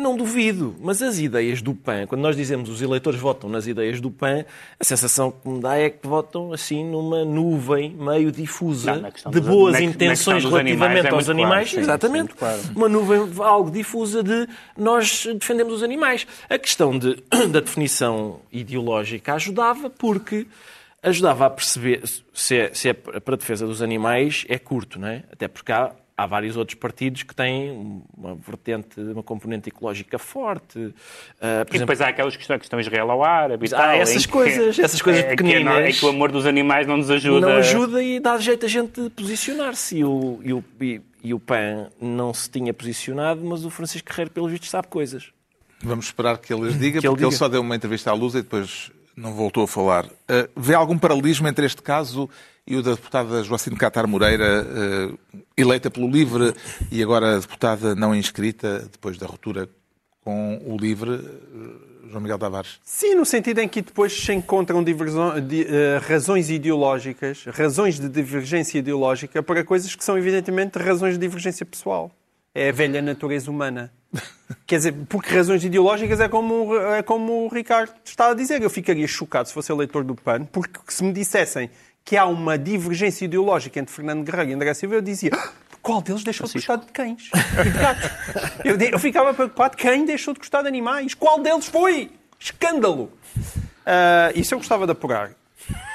Não duvido, mas as ideias do PAN, quando nós dizemos os eleitores votam nas ideias do PAN, a sensação que me dá é que votam assim numa nuvem meio difusa Não, de dos- boas na- na intenções questão dos animais relativamente é aos claro, animais. sim, Exatamente. claro. Uma nuvem algo difusa de nós defendemos os animais. A questão de, da definição ideológica ajudava porque ajudava a perceber se é, se é para a defesa dos animais é curto, não é? Até porque há, há vários outros partidos que têm uma vertente, uma componente ecológica forte. Por E depois há aquelas questões, a questão israelo-árabe e Há tal. essas em que- coisas, essas coisas é, que é pequeninas. É que o amor dos animais não nos ajuda. não ajuda e dá jeito a gente posicionar-se. E o, e, o, e, e o PAN não se tinha posicionado, mas o Francisco Guerreiro, pelos vistos, sabe coisas. Vamos esperar que ele as diga, Que ele porque ele diga. só deu uma entrevista à Luz e depois não voltou a falar. Uh, vê algum paralelismo entre este caso e o da deputada Joacine Catar Moreira, uh, eleita pelo LIVRE e agora deputada não inscrita, depois da ruptura com o LIVRE, uh, João Miguel Tavares? Sim, no sentido em que depois se encontram diversão- di- eh, razões ideológicas, razões de divergência ideológica para coisas que são evidentemente razões de divergência pessoal. É a velha natureza humana. Quer dizer, porque razões ideológicas é como, é como o Ricardo está a dizer. Eu ficaria chocado se fosse eleitor do PAN, porque se me dissessem que há uma divergência ideológica entre Fernando Guerreiro e André Silva, eu dizia "Ah, qual deles deixou de gostar de cães e de gatos? Eu, de- eu ficava preocupado, quem deixou de gostar de animais? Qual deles foi? Escândalo! Ah, isso eu gostava de apurar.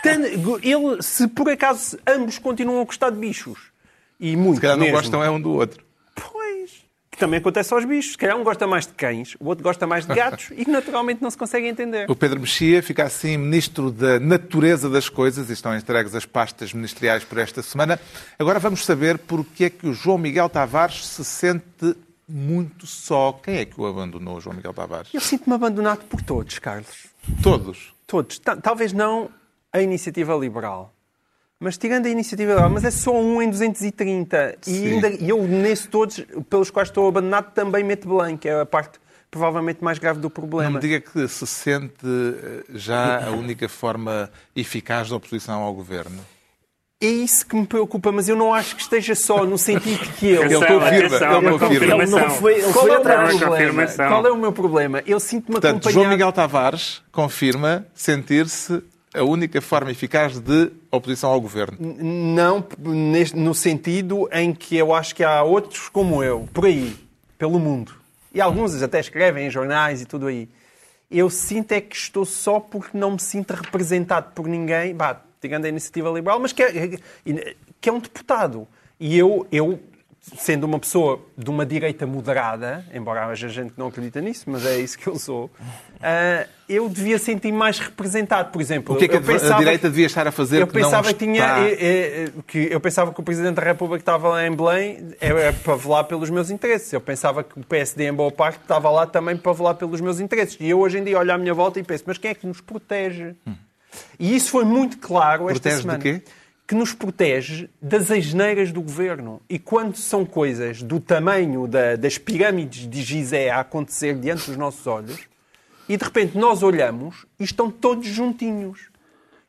Ten- Ele, se por acaso ambos continuam a gostar de bichos, e muito Se calhar não mesmo, gostam é um do outro. Que também acontece aos bichos. Se calhar um gosta mais de cães, o outro gosta mais de gatos e naturalmente não se consegue entender. O Pedro Mexia fica assim ministro da natureza das coisas e estão entregues as pastas ministeriais por esta semana. Agora vamos saber porque é que o João Miguel Tavares se sente muito só. Quem é que o abandonou, João Miguel Tavares? Eu sinto-me abandonado por todos, Carlos. Todos. Todos. Ta- Talvez não a iniciativa liberal. Mas tirando a iniciativa liberal, mas é só um em 230. E, Sim. ainda, e eu, nesses todos, pelos quais estou abandonado, também meto Belém, que é a parte provavelmente mais grave do Não problema. me diga que se sente eh, já a única forma eficaz de oposição ao governo. É isso que me preocupa, mas eu não acho que esteja só no sentido que eu. Ele confirma, ele confirma. Ele não foi, ele Qual é, o meu problema? Qual é o meu problema? Eu sinto-me Portanto, acompanhado... João Miguel Tavares confirma sentir-se a única forma eficaz de oposição ao governo. Não neste- no sentido em que eu acho que há outros como eu, por aí, pelo mundo. E alguns até escrevem em jornais e tudo aí. Eu sinto é que estou só porque não me sinto representado por ninguém, bah, tirando a iniciativa liberal, mas que é, que é um deputado. E eu, eu, sendo uma pessoa de uma direita moderada, embora haja gente que não acredita nisso, mas é isso que eu sou, ah, eu devia sentir mais representado. Por exemplo, O que é que eu a direita devia estar a fazer eu que pensava que tinha está? eh, eh, que eu pensava que o presidente da República que estava lá em Belém era para velar pelos meus interesses. Eu pensava que o PSD em boa parte estava lá também para velar pelos meus interesses. E eu hoje em dia olho à minha volta e penso, mas quem é que nos protege? E isso foi muito claro esta Protege de semana. quê? Que nos protege das asneiras do governo. E quando são coisas do tamanho da- das pirâmides de Gizé a acontecer diante dos nossos olhos, e de repente nós olhamos e estão todos juntinhos.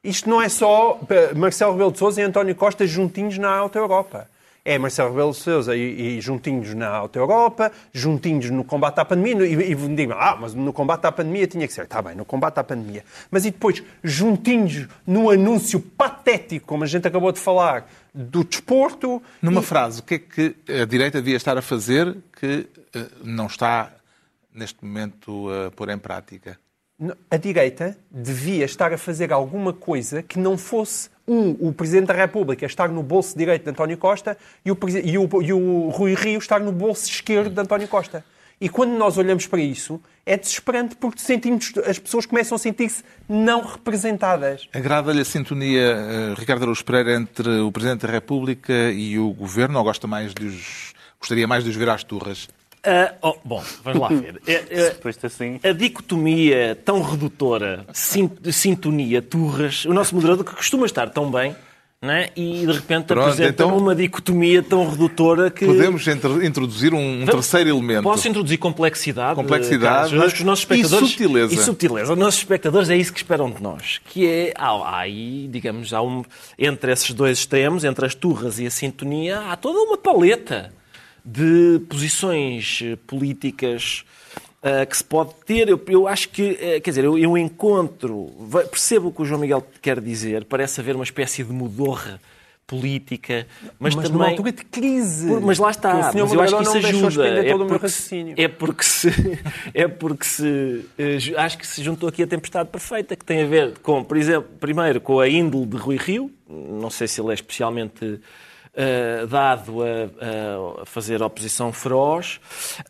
Isto não é só eh, Marcelo Rebelo de Sousa e António Costa juntinhos na Alta Europa. É Marcelo Rebelo de Sousa e, e juntinhos na Alta Europa, juntinhos no combate à pandemia. E, e digam, ah, mas no combate à pandemia tinha que ser. Está bem, no combate à pandemia. Mas e depois, juntinhos no anúncio patético, como a gente acabou de falar, do desporto. Numa e- frase, o que é que a direita devia estar a fazer que eh, não está, neste momento, a pôr em prática? A direita devia estar a fazer alguma coisa que não fosse um, o Presidente da República estar no bolso direito de António Costa e o, e o- e o Rui Rio estar no bolso esquerdo de António Costa. E quando nós olhamos para isso, é desesperante porque sentimos, as pessoas começam a sentir-se não representadas. Agrada-lhe a sintonia, eh, Ricardo Araújo Pereira, entre o Presidente da República e o Governo, ou gosta mais de os... gostaria mais de os ver às turras? Ah, oh, bom, vamos lá ver. Depois assim. a dicotomia tão redutora, sin- de sintonia, turras, o nosso moderador que costuma estar tão bem, não é? e de repente Pronto, apresenta então- uma dicotomia tão redutora que. Podemos introduzir um, um terceiro elemento. Posso introduzir complexidade? Complexidade Carlos? Os nossos e espectadores... subtileza. E subtileza. Os nossos espectadores é isso que esperam de nós. Que é, há, há aí, digamos, há um, entre esses dois extremos, entre as turras e a sintonia, há toda uma paleta de posições eh, políticas eh, que se pode ter. Eu, eu acho que, eh, quer dizer, eu, eu encontro, percebo o que o João Miguel quer dizer, parece haver uma espécie de mudorra política, mas, Mas, também... numa altura de crise. Por- mas lá está, mas eu acho que isso ajuda. É todo o meu porque, é porque se. É porque se. Acho que se juntou aqui a tempestade perfeita, que tem a ver com, por exemplo, primeiro com a índole de Rui Rio. Não sei se ele é especialmente eh, dado a, a fazer oposição feroz.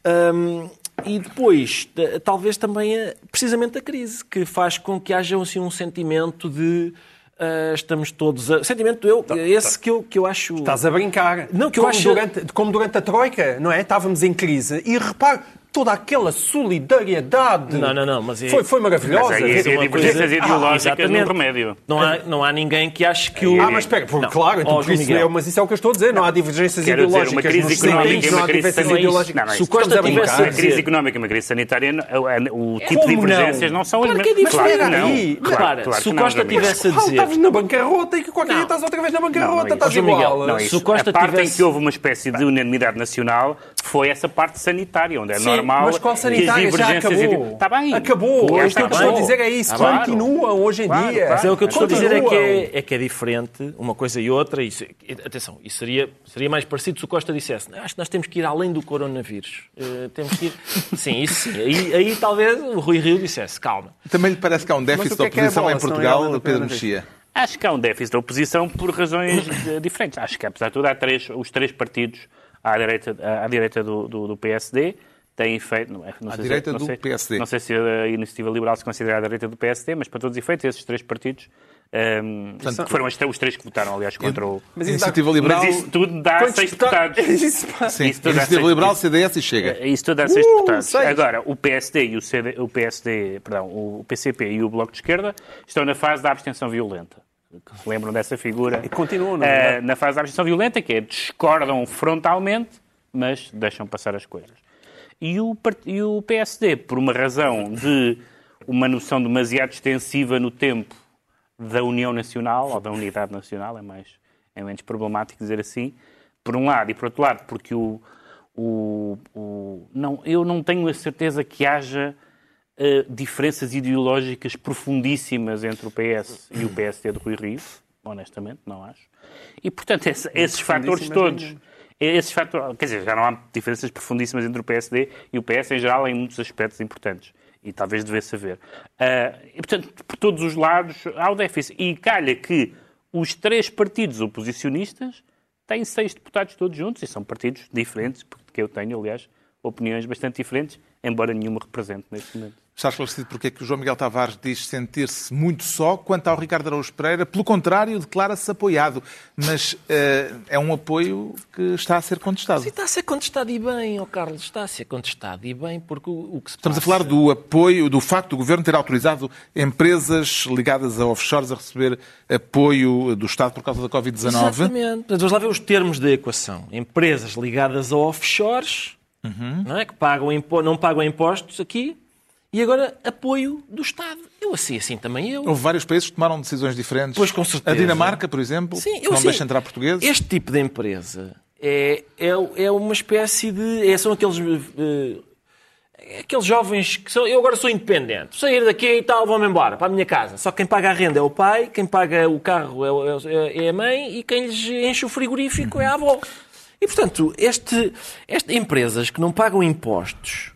Ahm, e depois, talvez também, a- precisamente a crise, que faz com que haja assim, um sentimento de. ah, estamos todos a. Sentimento eu, esse que eu, que eu acho. Tá, Estás a brincar. Não, que eu como, acho- durante, como durante a Troika, não é? Estávamos em crise. E repare, toda aquela solidariedade. Não, não, não, mas é- foi, foi maravilhosa. Mas aí dizer, é uma divergências coisa- ideológicas Ah, no remédio. Não há, não há ninguém que ache que o. Ah, mas espera, por- Não. claro, então João isso, Miguel. é, mas isso é o que eu estou a dizer, não há divergências Quero dizer, ideológicas. uma crise económica e não uma há crise divergências ideológicas. Não, não, Se o isso Costa a tivesse brincar. A crise económica e uma crise sanitária, o, tipo Como de não? divergências não, são Claro as é mesmas. Claro não. Claro, se o não, Costa tivesse a dizer. estavas na bancarrota e que qualquer Não. dia estás outra vez na Não, bancarrota, não é estás igual. Não, Se o Costa a parte em tivesse- que houve uma espécie de unanimidade nacional foi essa parte sanitária, onde é normal normal Mas qual sanitária já acabou? Está bem. Acabou. É está aquilo que eu estou a dizer é isso. Claro. Continuam hoje em Claro, dia. claro. Mas é o que eu estou a dizer é que, é, é que é diferente uma coisa e outra. Isso, atenção, isso seria, seria mais parecido se o Costa dissesse acho que nós temos que ir além do coronavírus. Eh, temos que ir... Sim, isso sim. Aí, aí talvez o Rui Rio dissesse calma. Também lhe parece que há um déficit o que de é é oposição bola, em é Portugal, Pedro? Mexia? Acho que há um déficit da oposição por razões eh, diferentes. Acho que, apesar de tudo, há três, os três partidos à direita, à direita do, do, do PSD têm feito... Não, é- não À sei direita se, não do sei, PSD. Não sei se a Iniciativa Liberal se considera à direita do PSD, mas para todos os efeitos, esses três partidos... ehm, que foram os, os três que votaram, aliás, contra o... Mas A isso dá- Iniciativa Liberal, Mas isso tudo dá seis deputados? deputados. Isso sim, isso tudo dá Iniciativa seis- Liberal, isso- CDS e Chega. É Isso tudo dá seis Uh, deputados. seis. Agora, o PSD e o, CD, o PSD, perdão, o PCP e o Bloco de Esquerda estão na fase da abstenção violenta. Se lembram dessa figura? E continuam, na Eh, verdade. na fase da abstenção violenta, que é discordam frontalmente, mas deixam passar as coisas. E o, e o PSD, por uma razão de uma noção demasiado extensiva no tempo da União Nacional, ou da Unidade Nacional, é, mais, é menos problemático dizer assim, por um lado, e por outro lado, porque o, o, o- não, eu não tenho a certeza que haja eh, diferenças ideológicas profundíssimas entre o PS e o PSD do Rui Rio, honestamente, não acho. E, portanto, esse- esses fatores todos, esses fatores, quer dizer, já não há diferenças profundíssimas entre o PSD e o PS em geral em muitos aspectos importantes. E talvez devesse haver. Ah, e, portanto, por todos os lados há o déficit. E calha que os três partidos oposicionistas têm seis deputados todos juntos e são partidos diferentes, porque eu tenho, aliás, opiniões bastante diferentes, embora nenhuma represente neste momento. Está esclarecido porque é que o João Miguel Tavares diz sentir-se muito só, quanto ao Ricardo Araújo Pereira, pelo contrário, declara-se apoiado. Mas eh, é um apoio que está a ser contestado. Sim, está a ser contestado e bem, ó Carlos, está a ser contestado e bem, porque o, o que se Estamos a passa- falar do apoio, do facto do Governo ter autorizado empresas ligadas a offshores a receber apoio do Estado por causa da Covid-19. Exatamente. Vamos lá ver os termos da equação. Empresas ligadas a offshores, Uhum. não é? que pagam não pagam impostos aqui, e agora apoio do Estado. Eu assim, assim também eu. Houve vários países que tomaram decisões diferentes. Pois, com certeza. A Dinamarca, por exemplo, Sim, que eu não assim, deixa entrar portugueses. Este tipo de empresa é, é, é uma espécie de. é- são aqueles. eh, aqueles jovens que são. Eu agora sou independente. Sair daqui e tal, vou-me embora para a minha casa. Só quem paga a renda é o pai, quem paga o carro é, o- é- é a mãe e quem lhes enche o frigorífico é a avó. E portanto, este, este, empresas que não pagam impostos.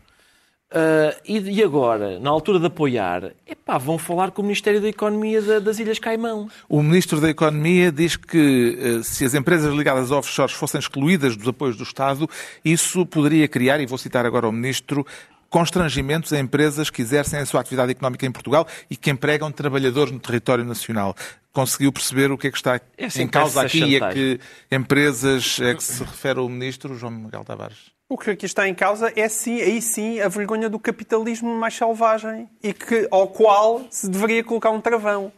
Ah, e, e agora, na altura de apoiar, epá, vão falar com o Ministério da Economia da- das Ilhas Caimão. O Ministro da Economia diz que eh, se as empresas ligadas a offshores fossem excluídas dos apoios do Estado, isso poderia criar, e vou citar agora o Ministro, constrangimentos a empresas que exercem a sua atividade económica em Portugal e que empregam trabalhadores no território nacional. Conseguiu perceber o que é que está É assim em causa aqui e a que empresas é que se refere o Ministro, João Miguel Tavares? O que aqui está em causa é sim, aí sim a vergonha do capitalismo mais selvagem e que, ao qual se deveria colocar um travão.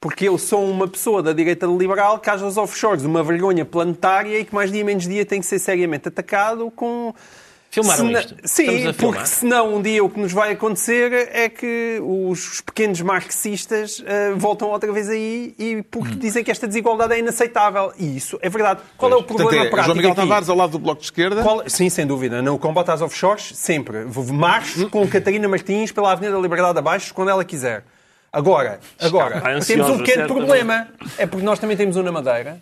Porque eu sou uma pessoa da direita liberal que haja os offshores uma vergonha planetária e que mais dia menos dia tem que ser seriamente atacado com... Filmaram Sena- isto? Sim, a porque senão um dia o que nos vai acontecer é que os pequenos marxistas eh, voltam outra vez aí e porque Hum. dizem que esta desigualdade é inaceitável. E isso é verdade. Qual é o Portanto, problema é prático João Miguel aqui? Tavares ao lado do Bloco de Esquerda. Qual- Sim, sem dúvida. No combate às offshores, sempre. Marchos com Catarina Martins pela Avenida da Liberdade abaixo, quando ela quiser. Agora, agora Está temos ansiosa, um pequeno certamente. problema. É porque nós também temos um na Madeira.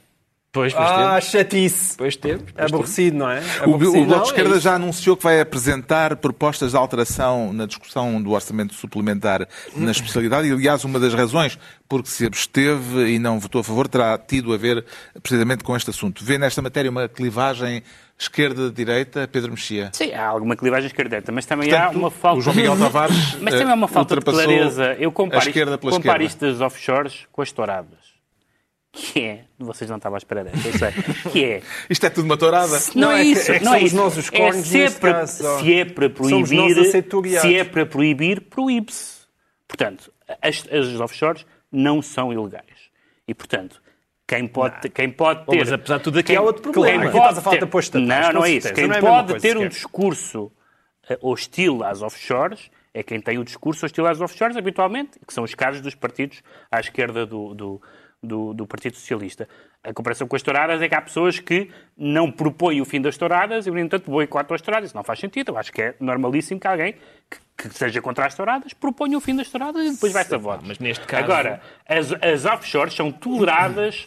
Pois, pois Ah, temos. chatice. Pois temos. pois temos. Aborrecido, não é? O, o Aborrecido. Bloco Não, de é Esquerda isso. já anunciou que vai apresentar propostas de alteração na discussão do orçamento suplementar na especialidade. E, aliás, uma das razões por que se absteve e não votou a favor terá tido a ver precisamente com este assunto. Vê nesta matéria uma clivagem esquerda-direita, Pedro Mexia? Sim, há alguma clivagem esquerdeta, mas também há Portanto, uma falta... O João Miguel Tavares Mas também há uma eh, falta de clareza. Eu comparo, a esquerda isto, pela comparo esquerda. isto das offshores com as touradas. Que é, vocês não estavam à espera dessa, eu sei. Que é, Isto é tudo uma tourada. não, Não, é é isso, é não é somos isso. nós os é cornos se, é para, caso, se é para proibir, se é para proibir, proíbe-se. Portanto, as, as offshores não são ilegais. E, portanto, quem pode, quem pode ter... Bom, mas apesar de tudo aqui quem- há outro quem problema. Aqui pode estás a falar ter- Não, não é isso. Quem Não é pode ter um sequer. discurso eh, hostil às offshores é quem tem o discurso hostil às offshores, habitualmente, que são os casos dos partidos à esquerda do, do, do, do Partido Socialista. A comparação com as touradas é que há pessoas que não propõem o fim das touradas e, no entanto, boicotam as touradas. Isso não faz sentido. Eu acho que é normalíssimo que alguém que, que seja contra as touradas proponha o fim das touradas e depois vai-se a votos. Mas neste caso... Agora, as, as offshores são toleradas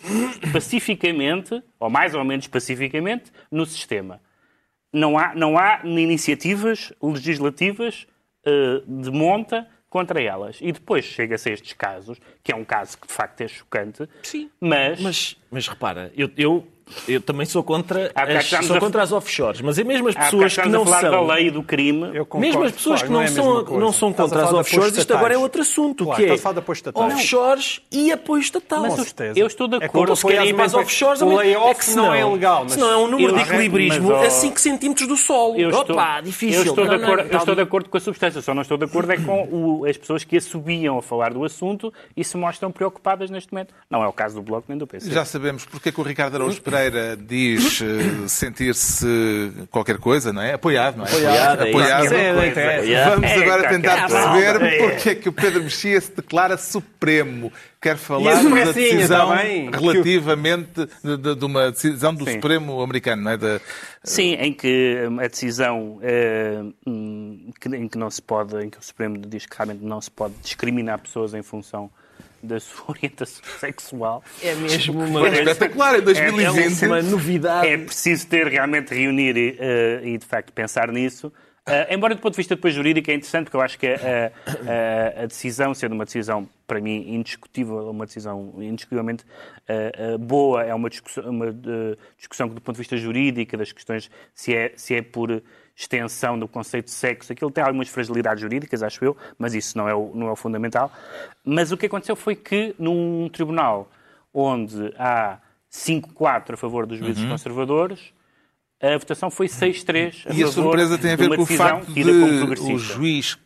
pacificamente, ou mais ou menos pacificamente, no sistema. Não há, não há iniciativas legislativas uh, de monta contra elas. E depois chega-se a estes casos, que é um caso que de facto é chocante, Sim, mas... mas, mas repara, eu, eu eu também sou contra, as, sou contra as offshores, mas é mesmo as pessoas que não são. da lei do crime. Mesmo as pessoas que não, é a são, não são contra as offshores, isto agora é outro assunto, Claro, que é offshores e apoio estatal. Mas eu- estou de É acordo. Ou se querem ir para as offshores, o layoff é que não é legal, mas- Senão é um número Eu- de equilibrismo mas, a 5 centímetros do solo. Eu estou, Opa, difícil. Eu estou, de Não, não, acordo, eu tal- estou de acordo com a substância, só não estou de acordo é com as pessoas que assobiam a falar do assunto e se mostram preocupadas neste momento. Não é o caso do Bloco nem do PC. Já sabemos porque é que o Ricardo Araújo Pereira diz eh, sentir-se qualquer coisa, não é? Apoiado, não é? Apoiado, é Apoiado. é. Yeah. Vamos É, agora tentar perceber porque é que o Pedro Mexia se declara supremo. Quer E falar da decisão relativamente de, de- de uma decisão do Sim. Supremo americano, não é? Da- Sim, em que hum, a decisão eh, hum, em que não se pode, em que o Supremo diz que realmente não se pode discriminar pessoas em função da sua orientação sexual. É mesmo uma, Foi espetacular em 2020. uma novidade. É preciso ter realmente reunir eh, e, de facto pensar nisso. Eh, embora do ponto de vista depois jurídico é interessante, porque eu acho que a, a- a decisão, sendo uma decisão para mim indiscutível, uma decisão indiscutivelmente eh, boa, é uma discussão, uma, eh, discussão que do ponto de vista jurídico, das questões se é, se é por extensão do conceito de sexo, aquilo tem algumas fragilidades jurídicas, acho eu, mas isso não é o, não é o fundamental. Mas o que aconteceu foi que num tribunal onde há 5-4 a favor dos juízes conservadores, a votação foi 6-3 a E a surpresa tem a ver com o facto de o juiz,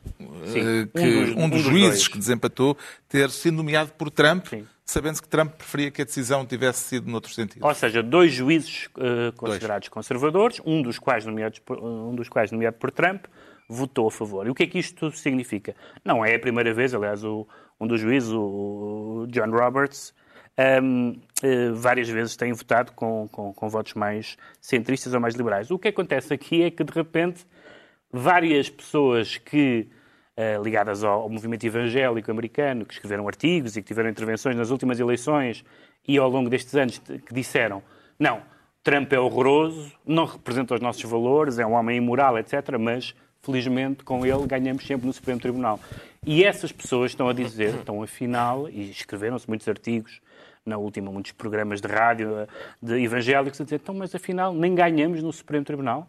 Sim, eh, que, um dos- um um dos dos juízes dois. que desempatou, ter sido nomeado por Trump, sabendo-se que Trump preferia que a decisão tivesse sido noutro sentido. Ou seja, dois juízes eh, considerados conservadores, um dos, quais nomeados por, um dos quais nomeado por Trump, votou a favor. E o que é que isto significa? Não é a primeira vez, aliás, o- um dos juízes, o John Roberts, ehm, eh, várias vezes tem votado com, com- com votos mais centristas ou mais liberais. O que acontece aqui é que, de repente, várias pessoas que eh, ligadas ao, movimento evangélico americano, que escreveram artigos e que tiveram intervenções nas últimas eleições e ao longo destes anos que disseram não, Trump é horroroso, não representa os nossos valores, é um homem imoral, etc., mas felizmente com ele ganhamos sempre no Supremo Tribunal. E essas pessoas estão a dizer, estão afinal, e escreveram-se muitos artigos na última, muitos programas de rádio eh, de evangélicos a dizer, então, mas afinal nem ganhamos no Supremo Tribunal.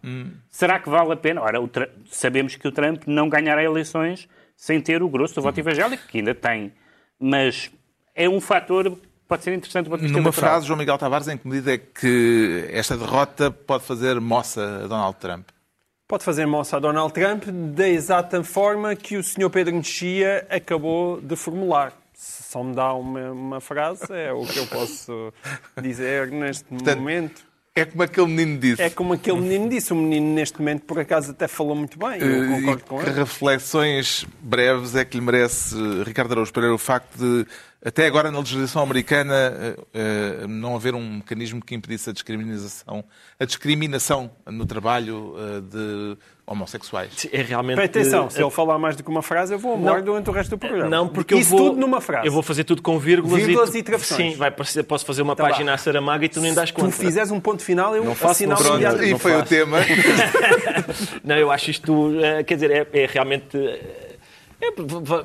Será que vale a pena? Ora, o Tra- sabemos que o Trump não ganhará eleições sem ter o grosso do voto evangélico, que ainda tem. Mas é um fator que pode ser interessante do Numa eleitoral. frase, João Miguel Tavares, em que medida é que esta derrota pode fazer moça a Donald Trump? Pode fazer moça a Donald Trump da exata forma que o Sr. Pedro Mexia acabou de formular. Se só me dá uma, uma frase, é o que eu posso dizer neste momento. É como aquele menino disse. É como aquele menino disse. O menino, neste momento, por acaso, até falou muito bem. Eu Eh, concordo e com que ele. reflexões breves é que lhe merece, eh, Ricardo Araújo Pereira, o facto de, até agora na legislação americana, eh, eh, não haver um mecanismo que impedisse a discriminação, a discriminação no trabalho eh, de homossexuais? É realmente. Atenção, se ele falar mais do que uma frase, eu vou embora Não. durante o resto do programa. Não, porque Isso eu vou. tudo numa frase. Eu vou fazer tudo com vírgulas, Vírgulas e, e travessões. Sim, vai posso fazer uma Tá página bá. a Saramago e tu nem das Se tu conta. fizeres um ponto final, eu Não faço, assinalo imediatamente. e não foi o tema. Não, eu acho isto, quer dizer, é, é realmente. É,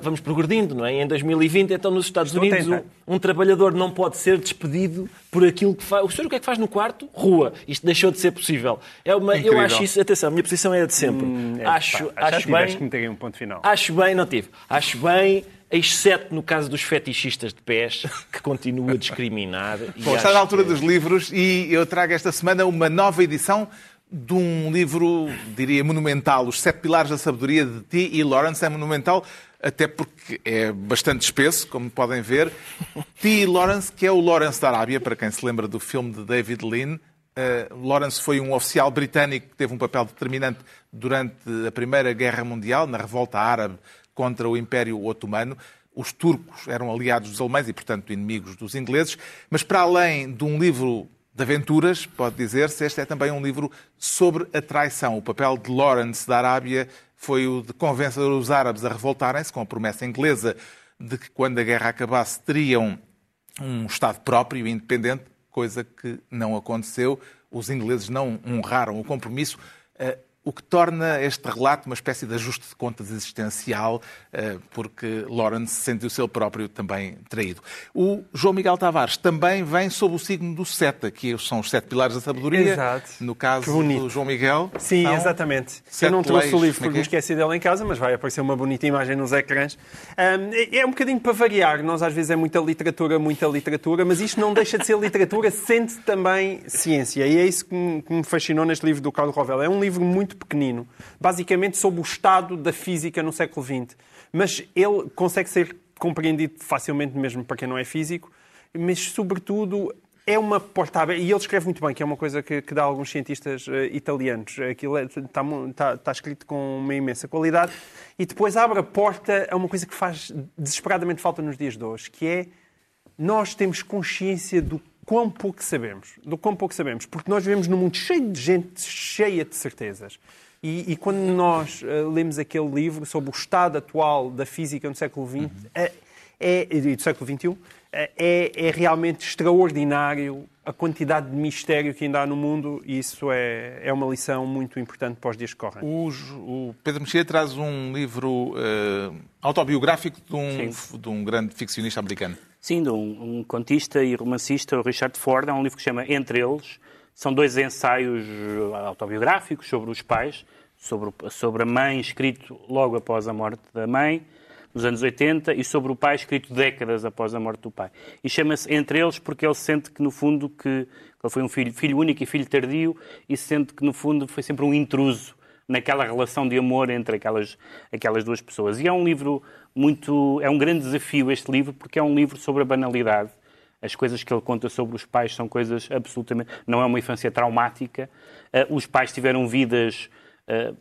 vamos progredindo, não é? Em 2020, então, nos Estados Estou Unidos, um, um trabalhador não pode ser despedido por aquilo que faz. O senhor o que é que faz no quarto? Rua. Isto deixou de ser possível. É uma, eu acho isso, atenção, a minha posição é a de sempre. É, acho pá, acho bem. que meter um ponto final. Acho bem, não tive. Acho bem, exceto no caso dos fetichistas de pés, que continua a discriminar. e Bom, está na altura que- dos livros e eu trago esta semana uma nova edição de um livro, diria, monumental, Os Sete Pilares da Sabedoria de T. E. Lawrence. É monumental até porque é bastante espesso, como podem ver. T. E. Lawrence, que é o Lawrence da Arábia, para quem se lembra do filme de David Lean. Uh, Lawrence foi um oficial britânico que teve um papel determinante durante a Primeira Guerra Mundial, na revolta árabe contra o Império Otomano. os turcos eram aliados dos alemães e, portanto, inimigos dos ingleses. Mas, para além de um livro de aventuras, pode dizer-se, este é também um livro sobre a traição. O papel de Lawrence da Arábia foi o de convencer os árabes a revoltarem-se com a promessa inglesa de que, quando a guerra acabasse, teriam um Estado próprio e independente, coisa que não aconteceu. Os ingleses não honraram o compromisso. O que torna este relato uma espécie de ajuste de contas existencial, eh, porque Lawrence sentiu-se ele próprio também traído. O João Miguel Tavares também vem sob o signo do seta, que são os sete pilares da sabedoria. Exato. No caso do João Miguel. Sim, exatamente. Eu não trouxe o livro porque me esqueci dele em casa, mas vai aparecer uma bonita imagem nos ecrãs. Um, é um bocadinho para variar. Nós às vezes é muita literatura, muita literatura, mas isto não deixa de ser literatura, sente também ciência. E é isso que me fascinou neste livro do Carlos Rovel. É um livro muito pequenino, basicamente sobre o estado da física no século XX. Mas ele consegue ser compreendido facilmente mesmo para quem não é físico, mas sobretudo é uma porta aberta, e ele escreve muito bem, que é uma coisa que, que dá a alguns cientistas uh, italianos. Aquilo está, é, está, está, escrito com uma imensa qualidade, e depois abre a porta a uma coisa que faz desesperadamente falta nos dias de hoje, que é nós temos consciência do quão pouco sabemos. Do quão pouco sabemos. Porque nós vivemos num mundo cheio de gente, cheia de certezas. E, e quando nós uh, lemos aquele livro sobre o estado atual da física no século XX, uhum. é, é, e do século XXI, é, é, realmente extraordinário a quantidade de mistério que ainda há no mundo e isso é, é uma lição muito importante para os dias que correm. O, o Pedro Mexia traz um livro uh, autobiográfico de um, de um grande ficcionista americano. Sim, de um, um contista e romancista, o Richard Ford. É um livro que se chama Entre Eles. São dois ensaios autobiográficos sobre os pais, sobre, sobre a mãe, escrito logo após a morte da mãe, nos anos 80, e sobre o pai, escrito décadas após a morte do pai. E chama-se Entre Eles porque ele sente que, no fundo, que ele foi um filho, filho único e filho tardio, e sente que, no fundo, foi sempre um intruso naquela relação de amor entre aquelas, aquelas duas pessoas. E é um livro muito. É um grande desafio este livro, porque é um livro sobre a banalidade. As coisas que ele conta sobre os pais são coisas absolutamente. Não é uma infância traumática. Uh, os pais tiveram vidas uh,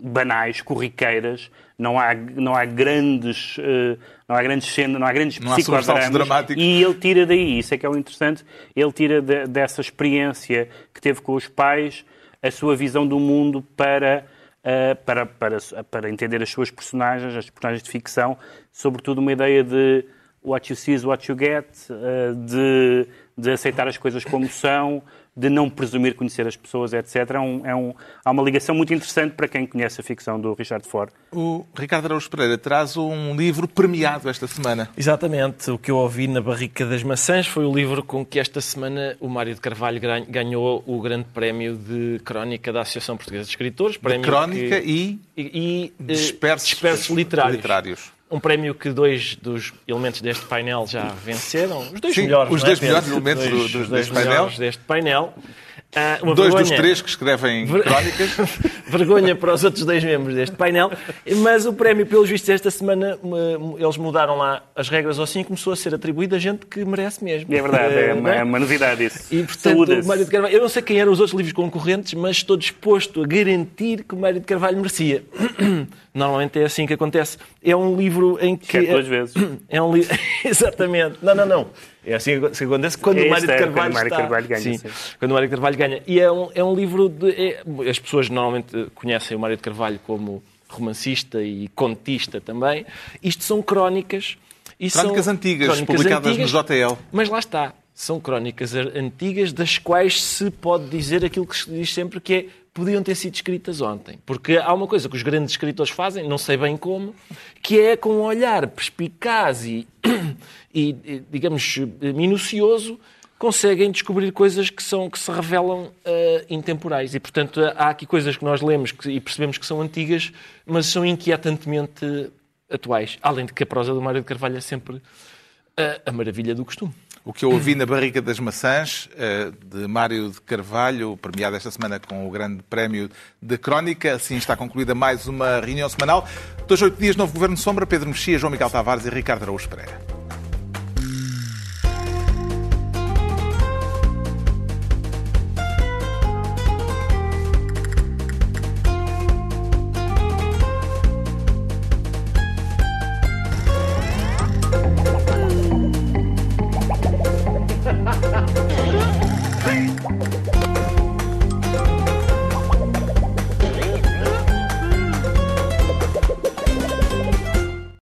banais, corriqueiras. Não há, não há grandes. Uh, não há grandes cenas, não há grandes não psicodramas. dramáticos. E ele tira daí, isso é que é o interessante, ele tira de, dessa experiência que teve com os pais a sua visão do mundo para uh, para, para, para entender as suas personagens, as personagens de ficção, sobretudo uma ideia de what you see is what you get, uh, de, de aceitar as coisas como são, de não presumir conhecer as pessoas, etc. É um, é um, há uma ligação muito interessante para quem conhece a ficção do Richard Ford. O Ricardo Araújo Pereira traz um livro premiado esta semana. Exatamente. O que eu ouvi na Barrica das Maçãs foi o livro com que esta semana o Mário de Carvalho ganhou o grande prémio de crónica da Associação Portuguesa de Escritores. Prémio de crónica que... e, e, e dispersos, dispersos literários. literários um prémio que dois dos elementos deste painel já venceram. Os dois Sim, melhores, os dois é, melhores elementos dois, do, do, dois deste painel. deste painel. Uh, dois vergonha... dos três que escrevem crónicas. vergonha para os outros dois membros deste painel. Mas o prémio, pelos vistos, esta semana eles mudaram lá as regras ou assim começou a ser atribuído a gente que merece mesmo. É verdade, é, uma, é uma novidade isso. E, portanto, Mário de Carvalho, eu não sei quem eram os outros livros concorrentes, mas estou disposto a garantir que o Mário de Carvalho merecia. Normalmente é assim que acontece. É um livro em que. Quer duas vezes. É um livro. Exatamente. Não, não, não. É assim que acontece quando é o Mário de Carvalho, é, Mário está... Carvalho ganha. Sim, sim. Quando o Mário de Carvalho ganha. E é um, é um livro de. É... As pessoas normalmente conhecem o Mário de Carvalho como romancista e contista também. Isto são crónicas. E crónicas são antigas, crónicas publicadas antigas, no JL. Mas lá está. São crónicas antigas das quais se pode dizer aquilo que se diz sempre que é podiam ter sido escritas ontem. Porque há uma coisa que os grandes escritores fazem, não sei bem como, que é com um olhar perspicaz e, e digamos, minucioso, conseguem descobrir coisas que, são, que se revelam uh, intemporais. E, portanto, há aqui coisas que nós lemos que, e percebemos que são antigas, mas são inquietantemente atuais. Além de que a prosa do Mário de Carvalho é sempre uh, a maravilha do costume. O que eu ouvi na Barriga das Maçãs, eh, de Mário de Carvalho, premiado esta semana com o grande prémio de Crónica. Assim está concluída mais uma reunião semanal. Dois, oito dias, novo Governo Sombra, Pedro Mexia, João Miguel Tavares e Ricardo Araújo Pereira.